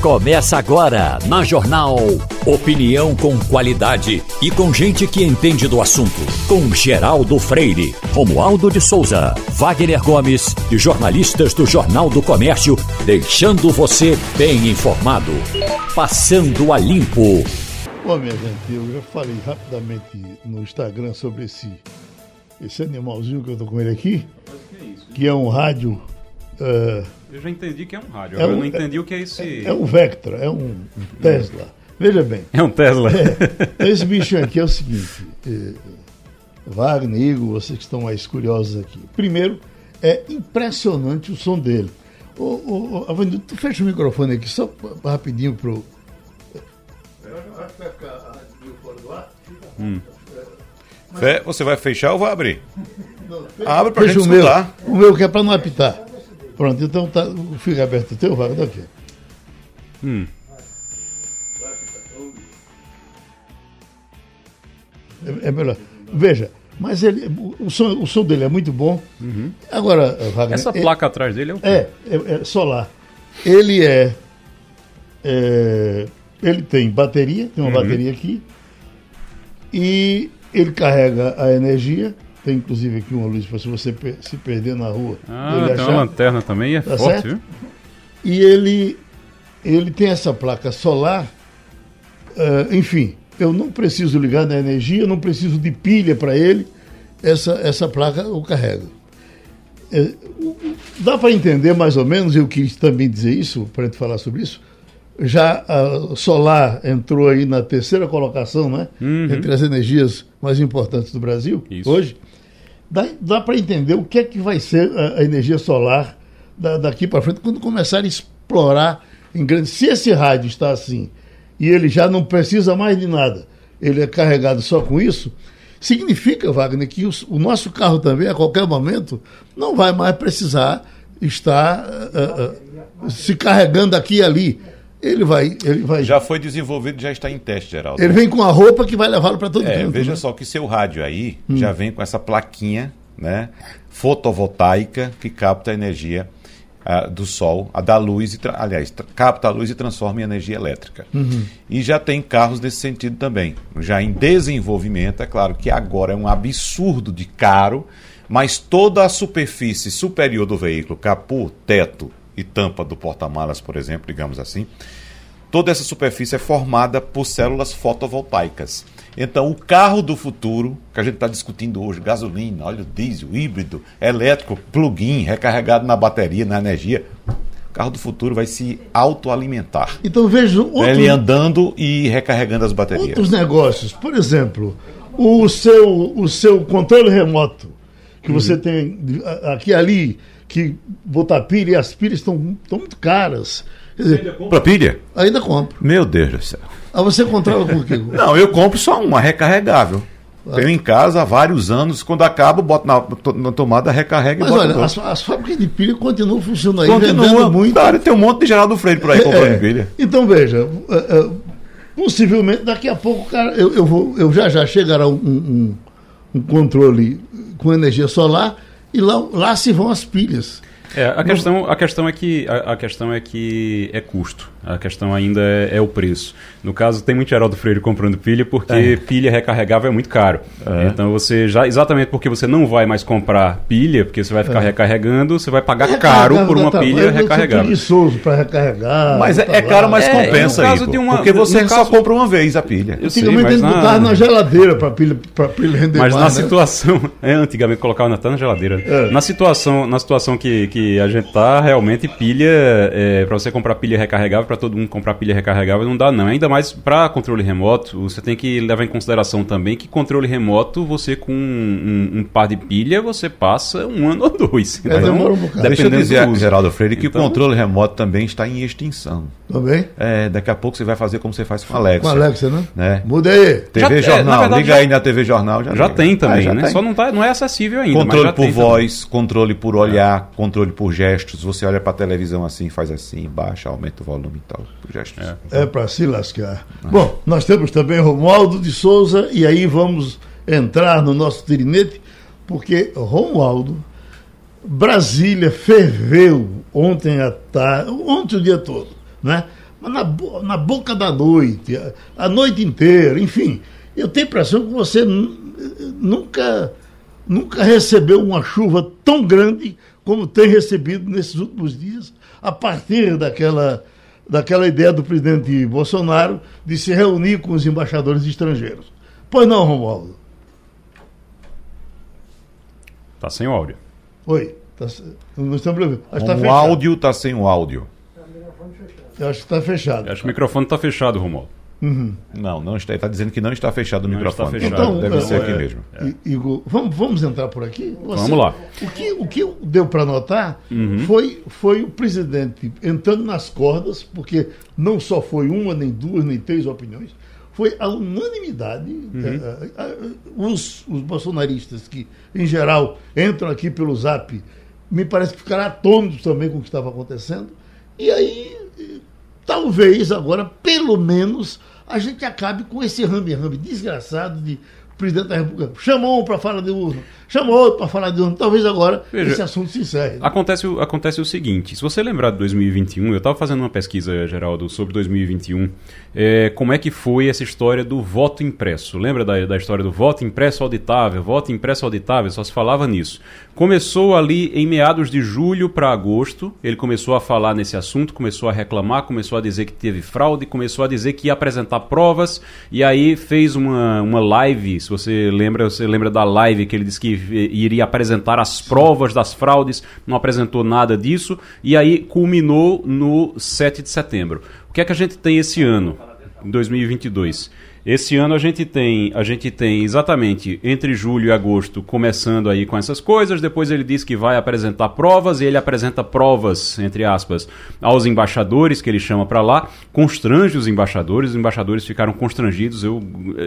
Começa agora na Jornal. Opinião com qualidade e com gente que entende do assunto. Com Geraldo Freire, Romualdo de Souza, Wagner Gomes e jornalistas do Jornal do Comércio, deixando você bem informado. Passando a limpo. Bom, minha gente, eu já falei rapidamente no Instagram sobre esse, esse animalzinho que eu tô com ele aqui, que é um rádio. Uh, eu já entendi que é um rádio, é um, eu não entendi o que é esse. É um Vectra, é um Tesla. Veja bem. É um Tesla. É, esse bicho aqui é o seguinte: é, Wagner, Igor, vocês que estão mais curiosos aqui. Primeiro, é impressionante o som dele. Ô, ô, tu fecha o microfone aqui só rapidinho pro. Hum. Você vai fechar ou vai abrir? Não, Abre pra gente o meu, o meu que é para não apitar. Pronto, então tá, fica aberto o teu, vai daqui. Hum. É, é, melhor. Veja, mas ele, o, som, o som dele é muito bom. Uhum. Agora, Wagner, Essa placa é, atrás dele é o quê? É, é, é solar. Ele é, é, Ele tem bateria, tem uma uhum. bateria aqui. E ele carrega a energia tem inclusive aqui uma luz para se você se perder na rua. Ah, tem achar. uma lanterna também, é tá forte, certo? viu? E ele, ele tem essa placa solar, uh, enfim, eu não preciso ligar na energia, não preciso de pilha para ele, essa, essa placa eu carrego. É, dá para entender mais ou menos, eu quis também dizer isso, para a gente falar sobre isso, já a solar entrou aí na terceira colocação, né? Uhum. Entre as energias mais importantes do Brasil Isso. hoje. Dá, dá para entender o que é que vai ser a, a energia solar da, daqui para frente quando começar a explorar em grande. Se esse rádio está assim e ele já não precisa mais de nada, ele é carregado só com isso, significa, Wagner, que o, nosso carro também, a qualquer momento, não vai mais precisar estar uh, uh, se carregando aqui e ali ele vai, ele vai. Já foi desenvolvido, já está em teste, Geraldo. Ele vem com a roupa que vai levá-lo para todo é, mundo. Veja né? só que seu rádio aí hum. já vem com essa plaquinha, né, fotovoltaica que capta a energia uh, do sol, a da luz, e aliás, capta a luz e transforma em energia elétrica. Uhum. E já tem carros nesse sentido também, já em desenvolvimento. É claro que agora é um absurdo de caro, mas toda a superfície superior do veículo, capô, teto, e tampa do porta-malas, por exemplo, digamos assim, toda essa superfície é formada por células fotovoltaicas. Então, o carro do futuro, que a gente está discutindo hoje, gasolina, óleo diesel, híbrido, elétrico, plug-in, recarregado na bateria, na energia, o carro do futuro vai se autoalimentar. Então vejo outro... ele andando e recarregando as baterias. Outros negócios, por exemplo, o seu o seu controle remoto que uhum. você tem aqui ali que botar pilha e as pilhas estão, estão muito caras. Dizer, ainda compra pilha? Ainda compro. Meu Deus do céu. Ah, você comprava com o quê? Não, eu compro só uma recarregável. Ah. Tenho em casa há vários anos, quando acaba, boto na, na tomada, recarrega Mas e olha, as, as, fábricas de pilha continuam funcionando aí, Continua, muito. Cara, tem um monte de Geraldo Freire por aí comprando é, pilha. Então, veja, uh, uh, possivelmente daqui a pouco, cara, eu, eu, vou, eu já já chegará um, um, um controle com energia solar e lá, lá se vão as pilhas. É, a, questão, a, questão é que, a, a, questão é que é custo. A questão ainda é, é, o preço. No caso, tem muito Geraldo Freire comprando pilha porque é. pilha recarregável é muito caro. É. Então você já, exatamente porque você não vai mais comprar pilha, porque você vai ficar é. recarregando, você vai pagar caro por uma pilha recarregável. preguiçoso para recarregar. Mas é, é caro, mas compensa aí. Porque você só caso... compra uma vez a pilha. Eu antigamente sei, mas na... na geladeira para pilha, pra pilha render Mas mais, na né? situação. É, antigamente colocava na, na geladeira. Na situação, na situação que, que a gente tá, realmente pilha, para você comprar pilha recarregável para todo mundo comprar pilha recarregável não dá não. Ainda mais para controle remoto, você tem que levar em consideração também que controle remoto, você com um, um, par de pilha, você passa um ano ou dois. É, então, demora um bocado. Deixa eu dizer, Geraldo Freire, que então, o controle remoto também está em extinção. Também? É, daqui a pouco você vai fazer como você faz com a Alexa. Com a Alexa, né? né? Muda aí. TV já, Jornal, é, verdade, liga já, aí na TV Jornal. Já, já tem também, ah, já né? Tem. Só não, tá, não é acessível ainda. Controle por voz, também. controle por olhar, é. controle por gestos. Você olha para a televisão assim, faz assim, baixa, aumenta o volume e tal. É é para se lascar. Bom, nós temos também Romualdo de Souza, e aí vamos entrar no nosso tirinete, porque Romualdo, Brasília ferveu ontem à tarde, ontem o dia todo, né? mas na, na boca da noite, a, a noite inteira, enfim. Eu tenho a impressão que você nunca, nunca recebeu uma chuva tão grande como tem recebido nesses últimos dias, a partir daquela, daquela ideia do presidente Bolsonaro de se reunir com os embaixadores estrangeiros. Pois não, Romualdo? Tá sem o áudio. Oi. Tá, não estamos ouvindo. Tá o áudio está sem o áudio. Eu acho que está fechado. Eu acho que o microfone está fechado, Romualdo. Uhum. Não, não está. Está dizendo que não está fechado o não microfone. Fechado. Então, Deve ser aqui é, mesmo. É. Igor, vamos, vamos entrar por aqui? Você, vamos lá. O que, o que deu para notar uhum. foi, foi o presidente entrando nas cordas, porque não só foi uma, nem duas, nem três opiniões, foi a unanimidade. Uhum. É, é, os, os bolsonaristas que, em geral, entram aqui pelo zap, me parece que ficaram atônitos também com o que estava acontecendo. E aí, talvez agora, pelo menos, a gente acabe com esse rame-rame desgraçado de presidente da República chamou um para falar de urna, chamou outro para falar de urna. Talvez agora Veja, esse assunto se encerre. Né? Acontece, acontece o seguinte: se você lembrar de 2021, eu estava fazendo uma pesquisa, Geraldo, sobre 2021, é, como é que foi essa história do voto impresso. Lembra da, da história do voto impresso auditável? Voto impresso auditável, só se falava nisso. Começou ali em meados de julho para agosto, ele começou a falar nesse assunto, começou a reclamar, começou a dizer que teve fraude, começou a dizer que ia apresentar provas, e aí fez uma, uma live se você lembra, você lembra da live que ele disse que iria apresentar as provas das fraudes, não apresentou nada disso, e aí culminou no 7 de setembro. O que é que a gente tem esse ano, em 2022? Esse ano a gente tem, a gente tem exatamente entre julho e agosto começando aí com essas coisas. Depois ele diz que vai apresentar provas e ele apresenta provas entre aspas aos embaixadores que ele chama para lá, constrange os embaixadores. Os embaixadores ficaram constrangidos. Eu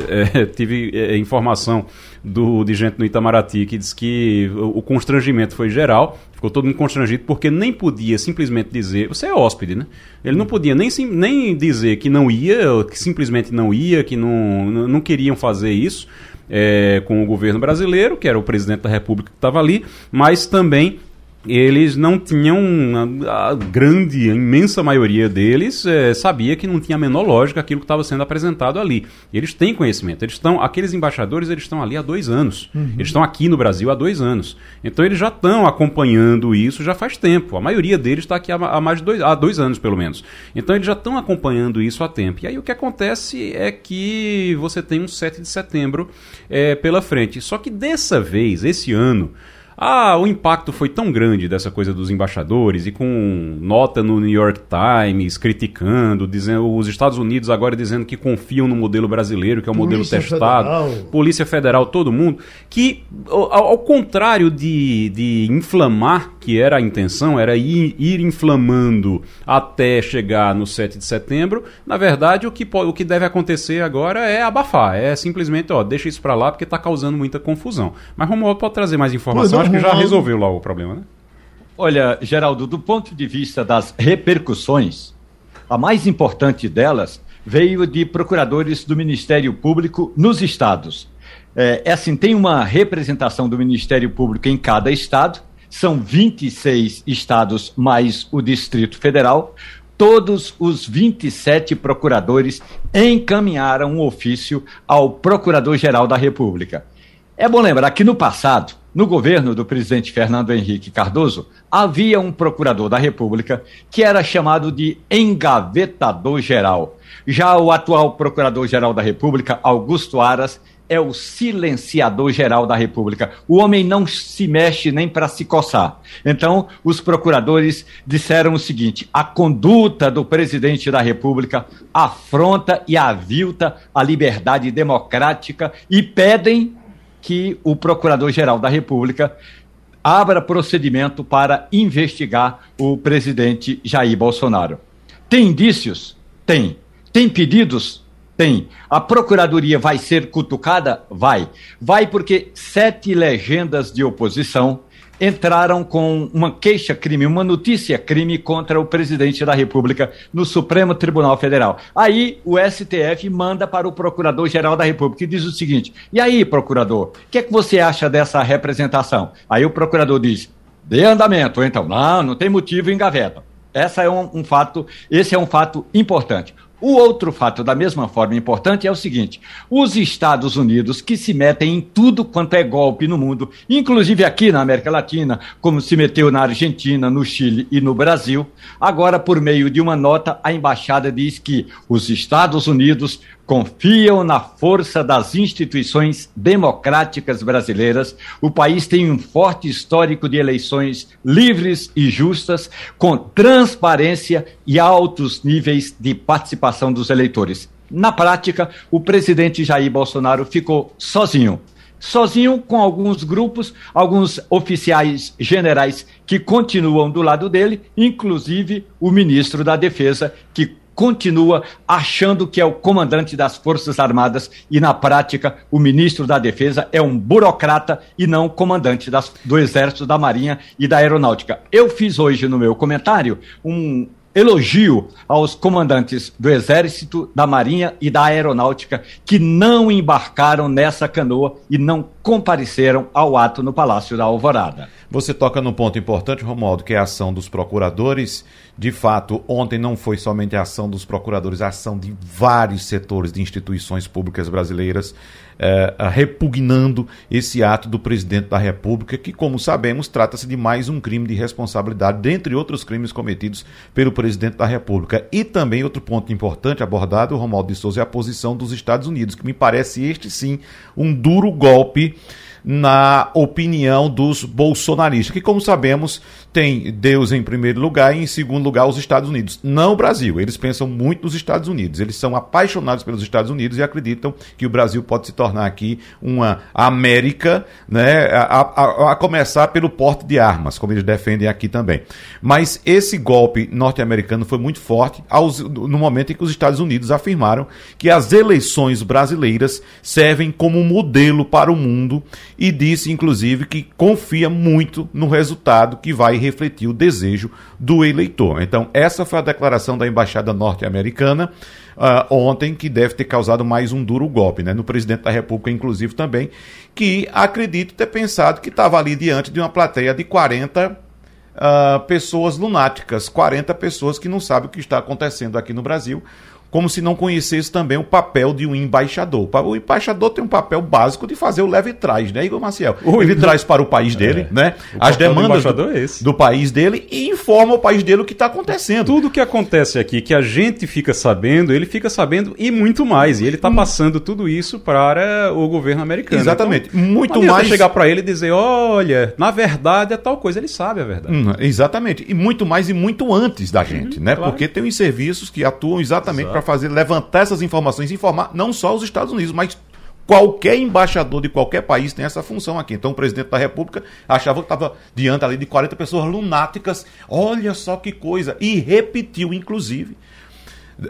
é, tive é, informação do de gente no Itamaraty que diz que o, constrangimento foi geral. Ficou todo mundo constrangido porque nem podia simplesmente dizer. Você é hóspede, né? Ele não podia nem, nem dizer que não ia, que simplesmente não ia, que não, não queriam fazer isso é, com o governo brasileiro, que era o presidente da República que estava ali, mas também eles não tinham a, grande, a imensa maioria deles é, sabia que não tinha a menor lógica aquilo que estava sendo apresentado ali. Eles têm conhecimento. Eles estão, aqueles embaixadores, eles estão ali há dois anos. Uhum. Eles estão aqui no Brasil há dois anos. Então eles já estão acompanhando isso já faz tempo. A maioria deles está aqui há, há, mais de dois, há dois anos pelo menos. Então eles já estão acompanhando isso há tempo. E aí o que acontece é que você tem um 7 de setembro é, pela frente. Só que dessa vez, esse ano ah, o impacto foi tão grande dessa coisa dos embaixadores e com nota no New York Times criticando, dizendo os Estados Unidos agora dizendo que confiam no modelo brasileiro, que é o Polícia modelo testado, Federal. Polícia Federal, todo mundo, que ao, ao contrário de, de inflamar, que era a intenção, era ir, ir, inflamando até chegar no 7 de setembro, na verdade o que, o que deve acontecer agora é abafar, é simplesmente, ó, deixa isso para lá porque está causando muita confusão. Mas Romualdo pode trazer mais informação acho que já resolveu lá o problema, né? Olha, Geraldo, do ponto de vista das repercussões, a mais importante delas veio de procuradores do Ministério Público nos estados. É, é assim, tem uma representação do Ministério Público em cada estado, são 26 estados mais o Distrito Federal. Todos os 27 procuradores encaminharam um ofício ao Procurador-Geral da República. É bom lembrar que no passado, no governo do presidente Fernando Henrique Cardoso, havia um procurador da República que era chamado de engavetador geral. Já o atual procurador-geral da República, Augusto Aras, é o silenciador geral da República. O homem não se mexe nem para se coçar. Então, os procuradores disseram o seguinte: a conduta do presidente da República afronta e avilta a liberdade democrática e pedem que o Procurador-Geral da República abra procedimento para investigar o presidente Jair Bolsonaro. Tem indícios? Tem. Tem pedidos? Tem. A Procuradoria vai ser cutucada? Vai. Vai porque sete legendas de oposição entraram com uma queixa-crime, uma notícia-crime contra o presidente da República no Supremo Tribunal Federal. Aí o STF manda para o Procurador-Geral da República e diz o seguinte: e aí, procurador, o que é que você acha dessa representação? Aí o procurador diz: dê andamento, então, não, não tem motivo em gaveta. Essa é um, um fato, esse é um fato importante. O outro fato, da mesma forma importante, é o seguinte: os Estados Unidos, que se metem em tudo quanto é golpe no mundo, inclusive aqui na América Latina, como se meteu na Argentina, no Chile e no Brasil, agora, por meio de uma nota, a embaixada diz que os Estados Unidos confiam na força das instituições democráticas brasileiras. O país tem um forte histórico de eleições livres e justas, com transparência e altos níveis de participação dos eleitores. Na prática, o presidente Jair Bolsonaro ficou sozinho. Sozinho com alguns grupos, alguns oficiais generais que continuam do lado dele, inclusive o ministro da Defesa, que continua achando que é o comandante das Forças Armadas e, na prática, o ministro da Defesa é um burocrata e não comandante das, do Exército, da Marinha e da Aeronáutica. Eu fiz hoje no meu comentário um elogio aos comandantes do Exército, da Marinha e da Aeronáutica que não embarcaram nessa canoa e não compareceram ao ato no Palácio da Alvorada. Você toca num ponto importante, Romualdo, que é a ação dos procuradores. De fato, ontem não foi somente a ação dos procuradores, a ação de vários setores de instituições públicas brasileiras eh, repugnando esse ato do presidente da República, que, como sabemos, trata-se de mais um crime de responsabilidade, dentre outros crimes cometidos pelo presidente da República. E também outro ponto importante abordado, Romualdo de Souza, é a posição dos Estados Unidos, que me parece este sim um duro golpe na opinião dos bolsonaristas, que, como sabemos, tem Deus em primeiro lugar e, em segundo lugar, os Estados Unidos. Não o Brasil. Eles pensam muito nos Estados Unidos. Eles são apaixonados pelos Estados Unidos e acreditam que o Brasil pode se tornar aqui uma América, né, a, a, a começar pelo porte de armas, como eles defendem aqui também. Mas esse golpe norte-americano foi muito forte aos, no momento em que os Estados Unidos afirmaram que as eleições brasileiras servem como modelo para o mundo e disse, inclusive, que confia muito no resultado que vai refletir o desejo do eleitor. Então, essa foi a declaração da embaixada norte-americana uh, ontem, que deve ter causado mais um duro golpe, né? No presidente da República, inclusive, também, que acredito ter pensado que estava ali diante de uma plateia de 40 uh, ah, pessoas lunáticas, 40 pessoas que não sabem o que está acontecendo aqui no Brasil como se não conhecesse também o papel de um embaixador. O embaixador tem um papel básico de fazer o leve e traz, né, Igor Maciel? Ele traz para o país dele, é. né, as demandas do, do, é do, país dele e informa o país dele o que está acontecendo. Tudo que acontece aqui, que a gente fica sabendo, ele fica sabendo e muito mais. E ele está hum. passando tudo isso para o governo americano. Exatamente. Então, muito mais. chegar para ele e dizer, olha, na verdade é tal coisa. Ele sabe a verdade. Hum, exatamente. E muito mais e muito antes da gente, uhum, né? Claro. Porque tem os serviços que atuam exatamente para fazer, levantar essas informações, informar não só os Estados Unidos, mas qualquer embaixador de qualquer país tem essa função aqui. Então o presidente da República achava que estava diante ali de 40 pessoas lunáticas. Olha só que coisa. E repetiu, inclusive,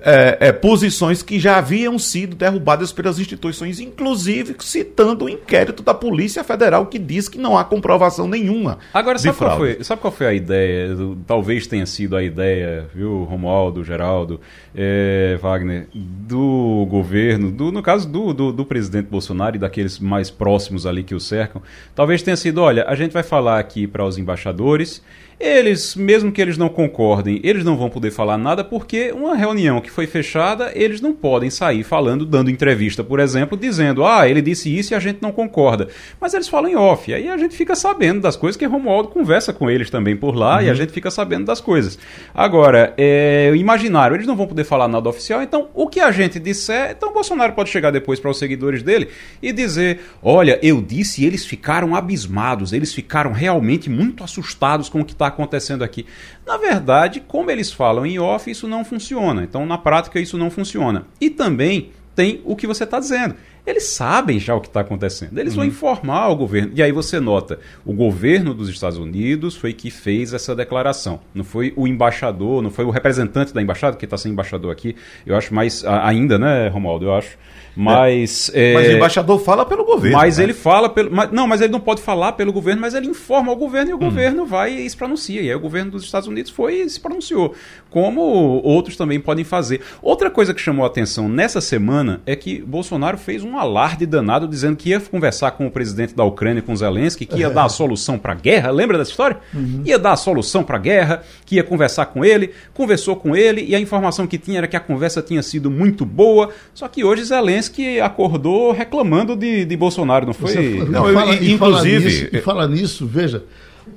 é, é, posições que já haviam sido derrubadas pelas instituições, inclusive citando o inquérito da Polícia Federal que diz que não há comprovação nenhuma. Agora, sabe, qual foi, sabe qual foi a ideia? Talvez tenha sido a ideia, viu, Romualdo, Geraldo, é, Wagner, do governo, do, no caso do, do, do presidente Bolsonaro e daqueles mais próximos ali que o cercam. Talvez tenha sido: olha, a gente vai falar aqui para os embaixadores eles, mesmo que eles não concordem, eles não vão poder falar nada porque uma reunião que foi fechada, eles não podem sair falando, dando entrevista, por exemplo, dizendo, ah, ele disse isso e a gente não concorda. Mas eles falam em off, aí a gente fica sabendo das coisas que Romualdo conversa com eles também por lá uhum. e a uhum. gente fica sabendo das coisas. Agora, é, imaginário, eles não vão poder falar nada oficial, então o que a gente disser, então Bolsonaro pode chegar depois para os seguidores dele e dizer, olha, eu disse e eles ficaram abismados, eles ficaram realmente muito assustados com o que está está acontecendo aqui. Na verdade, como eles falam em off, isso não funciona. Então, na prática, isso não funciona. E também tem o que você está dizendo. Eles sabem já o que está acontecendo. Eles uhum. vão informar o governo. E aí você nota, o governo dos Estados Unidos foi que fez essa declaração. Não foi o embaixador, não foi o representante da embaixada, que está sendo embaixador aqui. Eu acho mais ainda, né, Romualdo? Eu acho mas, é. É, mas o embaixador fala pelo governo. Mas né? ele fala pelo. Mas, não, mas ele não pode falar pelo governo, mas ele informa o governo e o hum. governo vai e se pronuncia. E aí o governo dos Estados Unidos foi e se pronunciou. Como outros também podem fazer. Outra coisa que chamou a atenção nessa semana é que Bolsonaro fez um um alarde danado dizendo que ia conversar com o presidente da Ucrânia, com Zelensky, que ia dar a solução para a guerra. Lembra dessa história? Uhum. Ia dar a solução para a guerra, que ia conversar com ele, conversou com ele e a informação que tinha era que a conversa tinha sido muito boa. Só que hoje Zelensky acordou reclamando de, de Bolsonaro, não foi? Você, não, fala, eu, inclusive. E fala, nisso, e fala nisso, veja,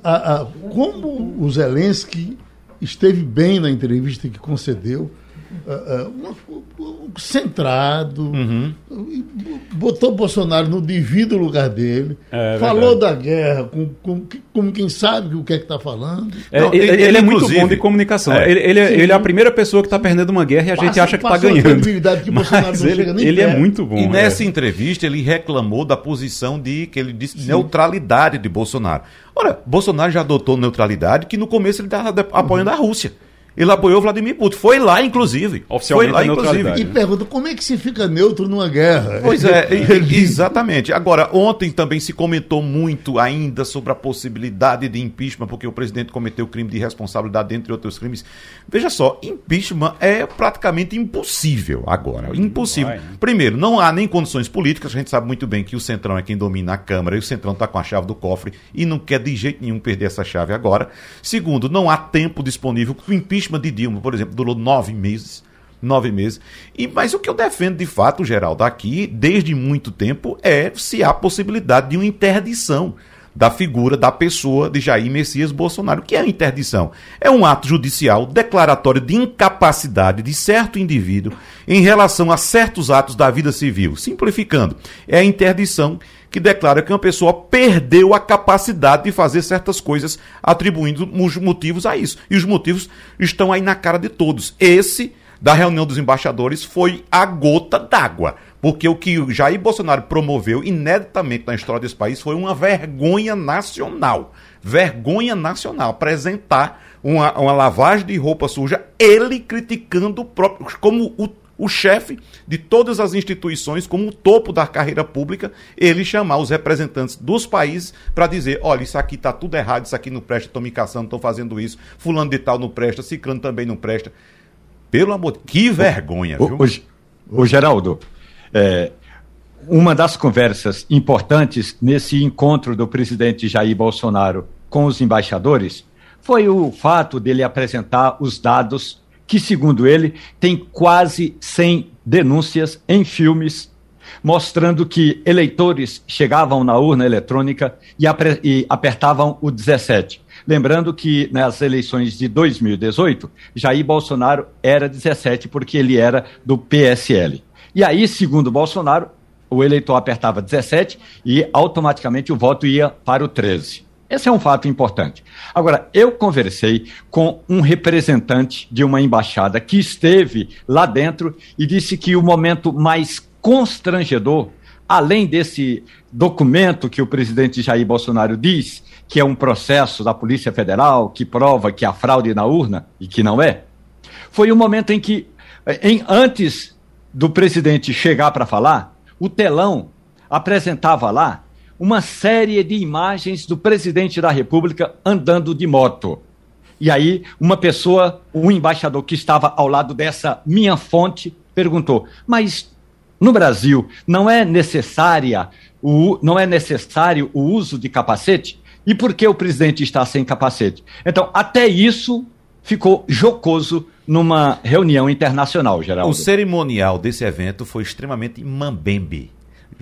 a, a, como o Zelensky esteve bem na entrevista que concedeu uh, uh, centrado, uhum. botou Bolsonaro no devido lugar dele, é, falou verdade. da guerra com, com, com, quem sabe o que é que está falando. É, Não, ele, ele, ele, é muito bom de comunicação. É. Ele, ele, é, ele, é a primeira pessoa que está perdendo uma guerra e a passa, gente acha que está ganhando. Que Mas ele, é muito bom. E nessa entrevista ele reclamou da posição de que ele disse Sim. neutralidade de Bolsonaro. Ora, Bolsonaro já adotou neutralidade que no começo ele estava apoiando uhum. a Rússia. Ele apoiou Vladimir Putin. Foi lá, inclusive. Oficialmente Foi lá, inclusive. E pergunta como é que se fica neutro numa guerra? Pois é, exatamente. Agora, ontem também se comentou muito ainda sobre a possibilidade de impeachment, porque o presidente cometeu crime de responsabilidade, dentre outros crimes. Veja só, impeachment é praticamente impossível agora. Impossível. Vai, né? Primeiro, não há nem condições políticas. A gente sabe muito bem que o Centrão é quem domina a Câmara e o Centrão está com a chave do cofre e não quer de jeito nenhum perder essa chave agora. Segundo, não há tempo disponível. O impeachment impeachment de Dilma, por exemplo, durou nove meses. Nove meses. E, mas o que eu defendo de fato, Geraldo, aqui, desde muito tempo, é se há possibilidade de uma interdição da figura da pessoa de Jair Messias Bolsonaro. O que é a interdição? É um ato judicial declaratório de incapacidade de certo indivíduo em relação a certos atos da vida civil. Simplificando, é a interdição que declara que uma pessoa perdeu a capacidade de fazer certas coisas, atribuindo os motivos a isso. E os motivos estão aí na cara de todos. Esse da reunião dos embaixadores foi a gota d'água. Porque o que Jair Bolsonaro promoveu ineditamente na história desse país foi uma vergonha nacional. Vergonha nacional. Apresentar uma, uma lavagem de roupa suja, ele criticando o próprio, como o o chefe de todas as instituições, como o topo da carreira pública, ele chamar os representantes dos países para dizer: olha, isso aqui está tudo errado, isso aqui não presta, estou me caçando, estou fazendo isso, fulano de tal não presta, ciclano também não presta. Pelo amor de que vergonha, o, viu? O, o Geraldo, é, uma das conversas importantes nesse encontro do presidente Jair Bolsonaro com os embaixadores foi o fato dele apresentar os dados que, segundo ele, tem quase 100 denúncias em filmes mostrando que eleitores chegavam na urna eletrônica e, e, apertavam o 17. Lembrando que nas eleições de 2018, Jair Bolsonaro era 17 porque ele era do PSL. E aí, segundo Bolsonaro, o eleitor apertava 17 e automaticamente o voto ia para o 13. Esse é um fato importante. Agora, eu conversei com um representante de uma embaixada que esteve lá dentro e disse que o momento mais constrangedor, além desse documento que o presidente Jair Bolsonaro diz que é um processo da Polícia Federal que prova que há fraude na urna e que não é, foi o momento em que, em, antes do presidente chegar para falar, o telão apresentava lá uma série de imagens do presidente da República andando de moto. E aí, uma pessoa, um embaixador que estava ao lado dessa minha fonte, perguntou: Mas no Brasil não é necessária o, não é necessário o uso de capacete? E por que o presidente está sem capacete? Então, até isso ficou jocoso numa reunião internacional, Geraldo. O cerimonial desse evento foi extremamente mambembe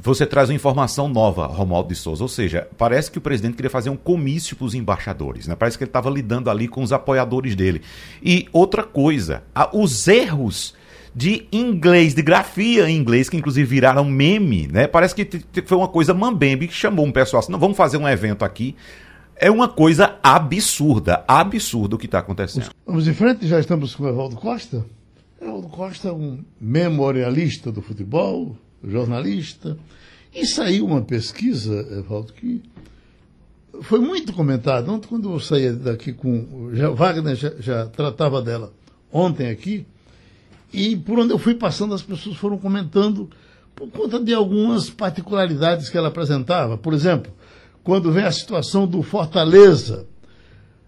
você traz uma informação nova, Romualdo de Souza. Ou seja, parece que o presidente queria fazer um comício para os embaixadores. Né? Parece que ele estava lidando ali com os apoiadores dele. E outra coisa, os erros de inglês, de grafia em inglês, que inclusive viraram meme, né? Parece que foi uma coisa mambembe que chamou um pessoal assim, não, vamos fazer um evento aqui. É uma coisa absurda, absurdo o que está acontecendo. Vamos em frente, já estamos com o Evaldo Costa. Evaldo Costa é um memorialista do futebol, jornalista. E saiu uma pesquisa, Evaldo, que foi muito comentada. Ontem, quando eu saía daqui com. Já, Wagner já, já tratava dela ontem aqui. E por onde eu fui passando, as pessoas foram comentando por conta de algumas particularidades que ela apresentava. Por exemplo, quando vem a situação do Fortaleza.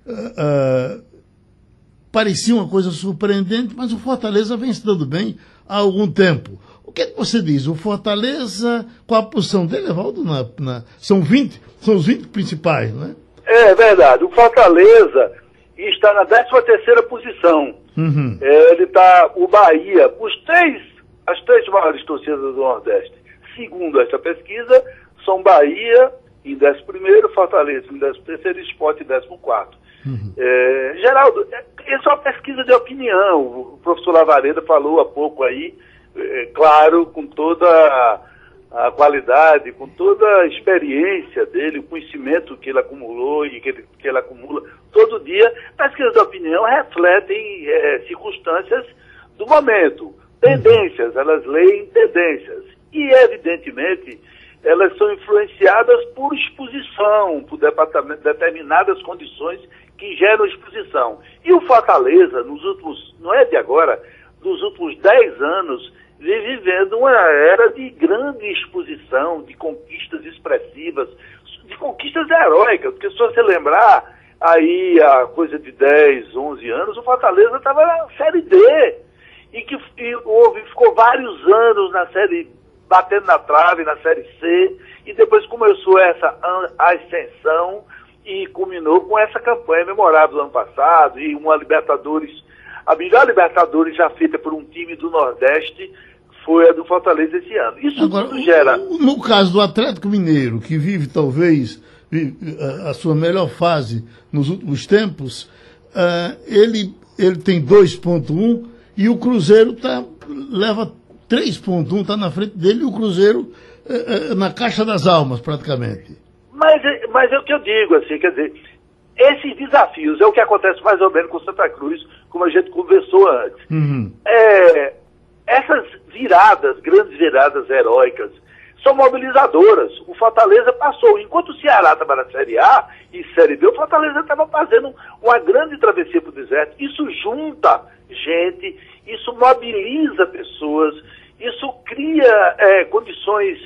Uh, uh, parecia uma coisa surpreendente, mas o Fortaleza vem se dando bem há algum tempo. O que, é que você diz? O Fortaleza, qual a posição dele, Evaldo? Na, na, são 20, são os 20 principais, né? É verdade. O Fortaleza está na 13 terceira posição. Uhum. É, ele está, o Bahia, os três, as três maiores torcidas do Nordeste, segundo essa pesquisa, são Bahia em 11 primeiro, Fortaleza em 13 terceiro e Sport em 14 quarto. Uhum. É, Geraldo, é, isso é uma pesquisa de opinião. O professor Lavareda falou há pouco aí, é, claro, com toda a, qualidade, com toda a experiência dele, o conhecimento que ele acumulou e que ele, que ele acumula todo dia. Pesquisas de opinião refletem é, circunstâncias do momento, tendências, elas leem tendências. E, evidentemente, elas são influenciadas por exposição, por determinadas condições que geram exposição. E o Fortaleza, nos últimos, não é de agora, nos últimos 10 anos, vivendo uma era de grande exposição, de conquistas expressivas, de conquistas heróicas, porque se você lembrar, aí a coisa de 10, 11 anos, o Fortaleza estava na Série D, e que e houve, ficou vários anos na Série batendo na trave, na Série C, e depois começou essa ascensão, e culminou com essa campanha memorável do ano passado e uma Libertadores, a melhor Libertadores já feita por um time do Nordeste foi a do Fortaleza esse ano. Isso Agora, tudo gera. No caso do Atlético Mineiro, que vive talvez a sua melhor fase nos últimos tempos, uh, ele, ele tem 2,1 e o Cruzeiro tá, leva 3,1, está na frente dele e o Cruzeiro uh, uh, na caixa das almas, praticamente. Mas, mas é o que eu digo, assim, quer dizer, esses desafios é o que acontece mais ou menos com Santa Cruz, como a gente conversou antes. Uhum. É, essas viradas, grandes viradas heróicas, são mobilizadoras. O Fortaleza passou. Enquanto o Ceará estava na Série A e Série B, o Fortaleza estava fazendo uma grande travessia para o deserto. Isso junta gente, isso mobiliza pessoas, isso cria é, condições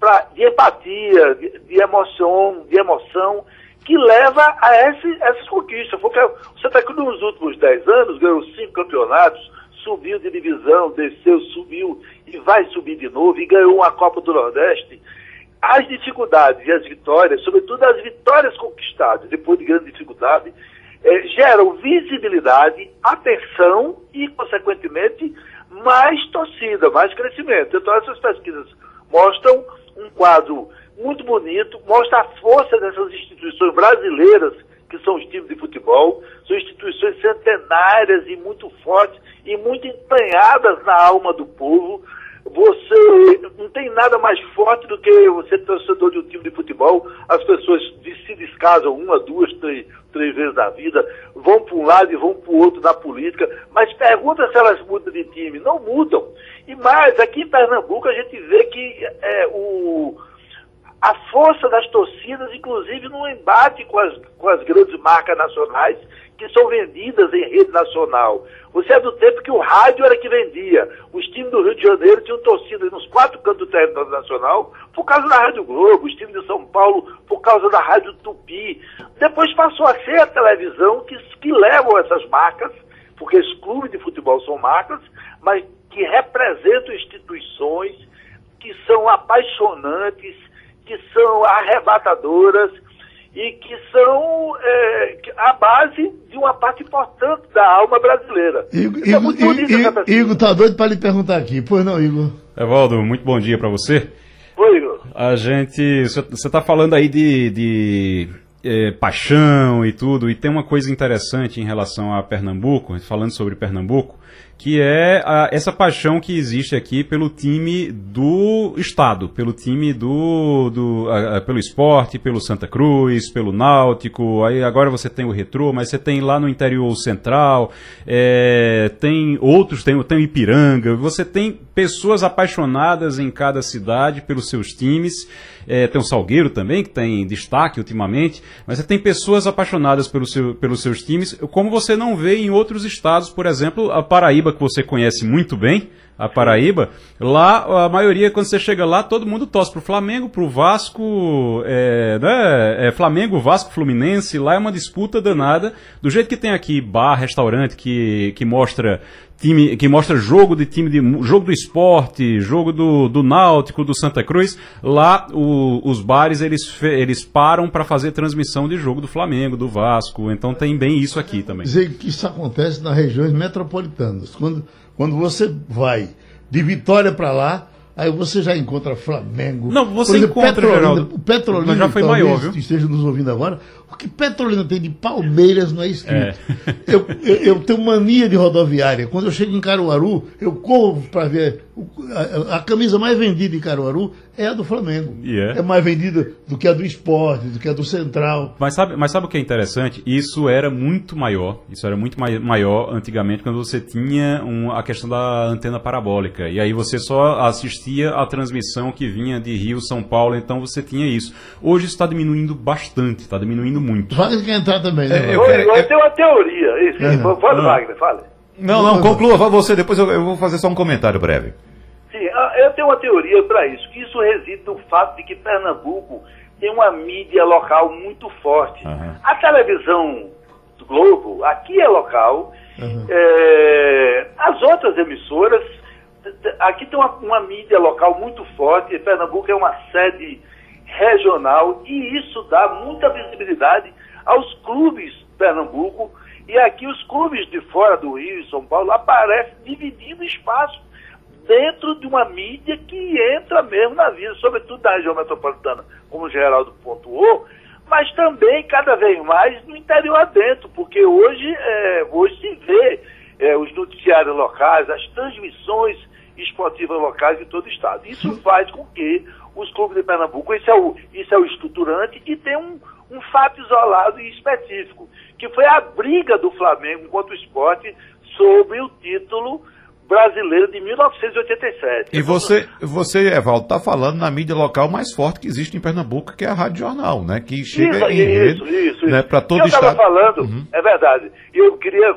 pra, de empatia, de, de, emoção, de emoção, que leva a esse, essas conquistas. Porque Santa Cruz nos últimos 10 anos ganhou cinco campeonatos, subiu de divisão, desceu, subiu e vai subir de novo e ganhou uma Copa do Nordeste. As dificuldades e as vitórias, sobretudo as vitórias conquistadas depois de grande dificuldade, eh, geram visibilidade, atenção e, consequentemente, mais torcida, mais crescimento. Então, essas pesquisas mostram um quadro muito bonito, mostra a força dessas instituições brasileiras, que são os times de futebol, são instituições centenárias e muito fortes e muito empenhadas na alma do povo. Você não tem nada mais forte do que você torcedor de um time de futebol. As pessoas se descasam uma, duas, três, três vezes na vida, vão para um lado e vão para o outro na política, mas pergunta se elas mudam de time. Não mudam. E mais, aqui em Pernambuco a gente vê que é, o, a força das torcidas, inclusive no embate com as, com as grandes marcas nacionais que são vendidas em rede nacional. Você é do tempo que o rádio era que vendia. Os times do Rio de Janeiro tinham torcida nos quatro cantos do território nacional por causa da Rádio Globo, os times de São Paulo por causa da Rádio Tupi. Depois passou a ser a televisão que, que levam essas marcas, porque os clubes de futebol são marcas, mas que representam instituições que são apaixonantes, que são arrebatadoras e que são é, a base de uma parte importante da alma brasileira. Igor, é Igor, Igor tá doido para lhe perguntar aqui, pois não, Igor? Evaldo, muito bom dia para você. Oi, Igor. A gente. Você está falando aí de, de é, paixão e tudo, e tem uma coisa interessante em relação a Pernambuco, falando sobre Pernambuco, que é a, essa paixão que existe aqui pelo time do Estado, pelo time do, do a, a, pelo esporte, pelo Santa Cruz, pelo Náutico, aí agora você tem o Retrô, mas você tem lá no interior central, é, tem outros, tem, tem o Ipiranga, você tem pessoas apaixonadas em cada cidade pelos seus times, é, tem o Salgueiro também, que tem destaque ultimamente, mas você tem pessoas apaixonadas pelo seu, pelos seus times, como você não vê em outros estados, por exemplo, a Paraíba que você conhece muito bem, a Paraíba, lá a maioria, quando você chega lá, todo mundo torce pro Flamengo, pro Vasco, é, né, é, Flamengo, Vasco, Fluminense, lá é uma disputa danada, do jeito que tem aqui bar, restaurante que, que mostra time, que mostra jogo de time de jogo do esporte, jogo do, do Náutico, do Santa Cruz, lá o, os bares eles, eles param para fazer transmissão de jogo do Flamengo, do Vasco, então tem bem isso aqui também. Dizer que isso acontece nas regiões metropolitanas, quando quando você vai de Vitória para lá, aí você já encontra Flamengo. Não, você exemplo, encontra, Petrolina, Geraldo, O Petrolina já foi maior, viu? esteja nos ouvindo agora, o que Petrolina tem de Palmeiras não é escrito. É. Eu, eu, eu, tenho mania de rodoviária. Quando eu chego em Caruaru, eu corro para ver. A, a, camisa mais vendida em Caruaru é a do Flamengo. Yeah. É mais vendida do que a do esporte, do que a do Central. Mas sabe, mas sabe o que é interessante? Isso era muito maior. Isso era muito mai, maior antigamente quando você tinha um, a questão da antena parabólica. E aí você só assistia a transmissão que vinha de Rio, São Paulo, então você tinha isso. Hoje está diminuindo bastante, está diminuindo muito. Wagner quer entrar também, né? É, eu, quero, eu, eu tenho uma teoria. Isso, uhum. Fala, uhum. Wagner, fale. Não, não, conclua você, depois eu, eu, vou fazer só um comentário breve. Sim, ah, eu tenho uma teoria para isso. Isso reside no fato de que Pernambuco tem uma mídia local muito forte. Uhum. A televisão do Globo, aqui é local. Uhum. É, as outras emissoras, aqui tem uma, uma mídia local muito forte. Pernambuco é uma sede regional e isso dá muita visibilidade aos clubes de Pernambuco e aqui os clubes de fora do Rio e São Paulo aparecem dividindo espaço dentro de uma mídia que entra mesmo na vida, sobretudo na região metropolitana, como o Geraldo pontuou, mas também cada vez mais no interior adentro, porque hoje, é, hoje se vê é, os noticiários locais, as transmissões esportivas locais em todo o estado. Isso faz com que os clubes de Pernambuco, isso é o, isso é o estruturante, e tem um, um fato isolado e específico, que foi a briga do Flamengo contra o esporte sobre o título brasileiro de 1987. E você, você Evaldo, está falando na mídia local mais forte que existe em Pernambuco, que é a Rádio Jornal, né? Que chega isso, em isso, rede, isso, né, para todo o estado. Eu estava falando, uhum. é verdade, eu queria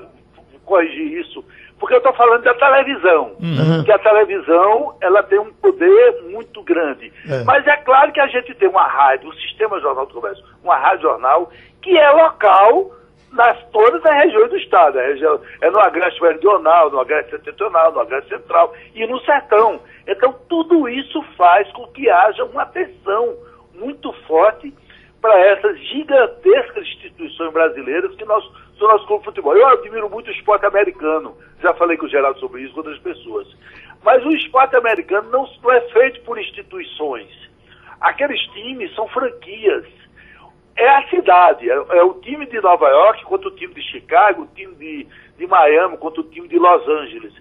corrigir isso porque eu estou falando da televisão, uhum. que a televisão ela tem um poder muito grande. É. Mas é claro que a gente tem uma rádio, o Sistema Jornal do Comércio, uma rádio jornal que é local nas todas as regiões do estado. É, é no Agreste Meridional, no Agreste Setentrional, no Agreste Central e no Sertão. Então tudo isso faz com que haja uma atenção muito forte para essas gigantescas instituições brasileiras que nós do nosso clube de futebol. Eu admiro muito o esporte americano. Já falei com o Geraldo sobre isso com outras pessoas. Mas o esporte americano não, não é feito por instituições. Aqueles times são franquias. É a cidade. É, é, o time de Nova York contra o time de Chicago, o time de, de Miami contra o time de Los Angeles.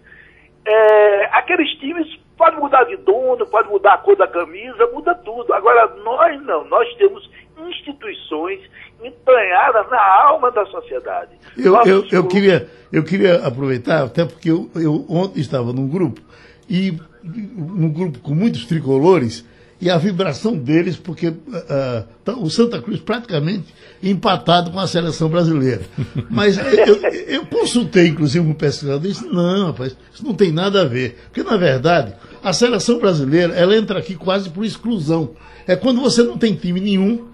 É, aqueles times podem mudar de dono, pode mudar a cor da camisa, muda tudo. Agora, nós não. Nós temos instituições entranhadas na alma da sociedade. Eu, eu, eu, queria, eu queria aproveitar, até porque eu, eu ontem estava num grupo, e num grupo com muitos tricolores, e a vibração deles, porque uh, o Santa Cruz praticamente empatado com a seleção brasileira. Mas eu, eu consultei, inclusive, um pesquisador e disse, não, rapaz, isso não tem nada a ver. Porque, na verdade, a seleção brasileira, ela entra aqui quase por exclusão. É quando você não tem time nenhum,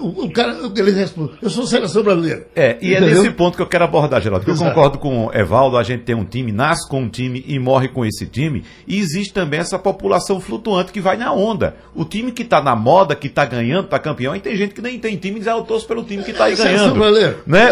o, cara, ele responde, eu sou seleção brasileira. É, e Entendeu? é nesse ponto que eu quero abordar, Geraldo. eu concordo com o Evaldo, a gente tem um time, nasce com um time e morre com esse time. E existe também essa população flutuante que vai na onda. O time que está na moda, que está ganhando, está campeão, e tem gente que nem tem time e diz, ah, eu torço pelo time que está aí é, ganhando. Seleção brasileira. Né?